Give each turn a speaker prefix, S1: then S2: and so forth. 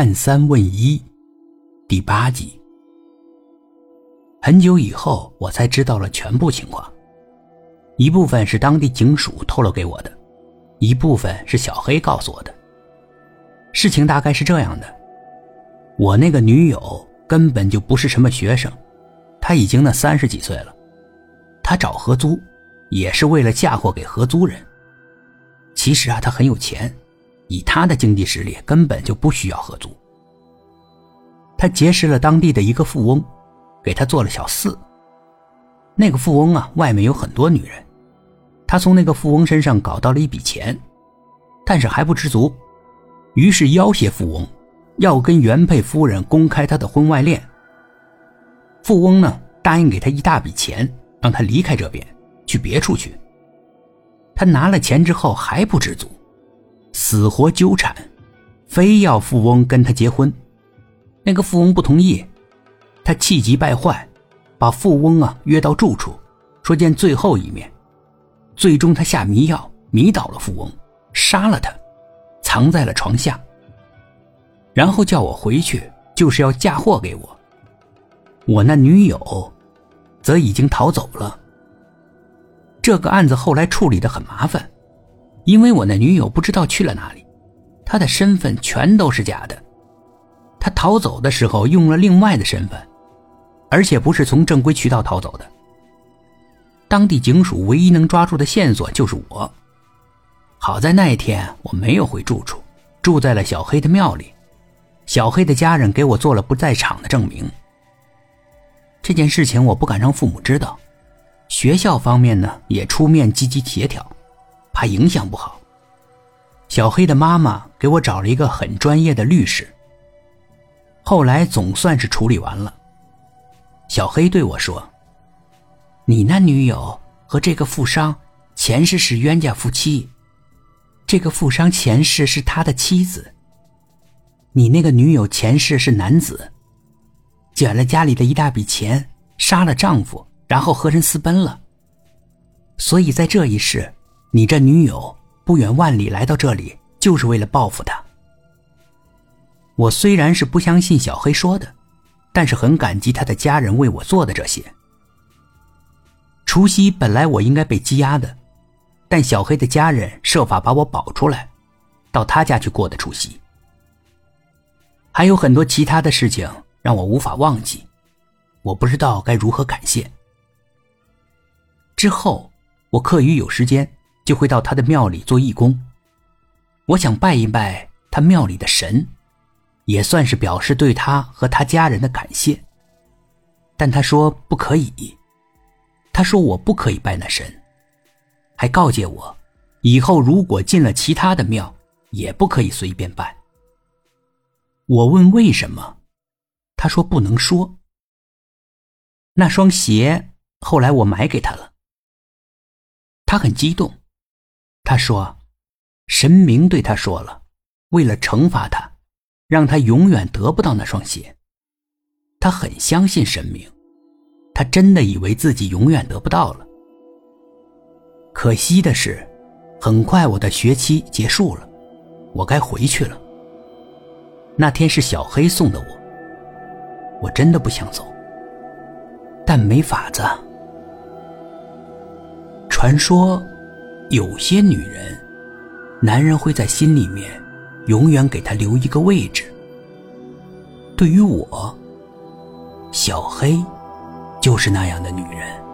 S1: 探三问一，第八集。很久以后，我才知道了全部情况。一部分是当地警署透露给我的，一部分是小黑告诉我的。事情大概是这样的：我那个女友根本就不是什么学生，她已经那三十几岁了。她找合租，也是为了嫁祸给合租人。其实啊，她很有钱。以他的经济实力，根本就不需要合租。他结识了当地的一个富翁，给他做了小四。那个富翁啊，外面有很多女人，他从那个富翁身上搞到了一笔钱，但是还不知足，于是要挟富翁，要跟原配夫人公开他的婚外恋。富翁呢，答应给他一大笔钱，让他离开这边，去别处去。他拿了钱之后还不知足。死活纠缠，非要富翁跟他结婚。那个富翁不同意，他气急败坏，把富翁啊约到住处，说见最后一面。最终他下迷药迷倒了富翁，杀了他，藏在了床下。然后叫我回去，就是要嫁祸给我。我那女友，则已经逃走了。这个案子后来处理的很麻烦。因为我那女友不知道去了哪里，她的身份全都是假的。她逃走的时候用了另外的身份，而且不是从正规渠道逃走的。当地警署唯一能抓住的线索就是我。好在那一天我没有回住处，住在了小黑的庙里。小黑的家人给我做了不在场的证明。这件事情我不敢让父母知道，学校方面呢也出面积极协调。怕影响不好，小黑的妈妈给我找了一个很专业的律师。后来总算是处理完了。小黑对我说：“你那女友和这个富商前世是冤家夫妻，这个富商前世是他的妻子。你那个女友前世是男子，捡了家里的一大笔钱，杀了丈夫，然后和人私奔了。所以在这一世。”你这女友不远万里来到这里，就是为了报复他。我虽然是不相信小黑说的，但是很感激他的家人为我做的这些。除夕本来我应该被羁押的，但小黑的家人设法把我保出来，到他家去过的除夕。还有很多其他的事情让我无法忘记，我不知道该如何感谢。之后我课余有时间。就会到他的庙里做义工，我想拜一拜他庙里的神，也算是表示对他和他家人的感谢。但他说不可以，他说我不可以拜那神，还告诫我，以后如果进了其他的庙，也不可以随便拜。我问为什么，他说不能说。那双鞋后来我买给他了，他很激动。他说：“神明对他说了，为了惩罚他，让他永远得不到那双鞋。他很相信神明，他真的以为自己永远得不到了。可惜的是，很快我的学期结束了，我该回去了。那天是小黑送的我，我真的不想走，但没法子。传说。”有些女人，男人会在心里面永远给她留一个位置。对于我，小黑就是那样的女人。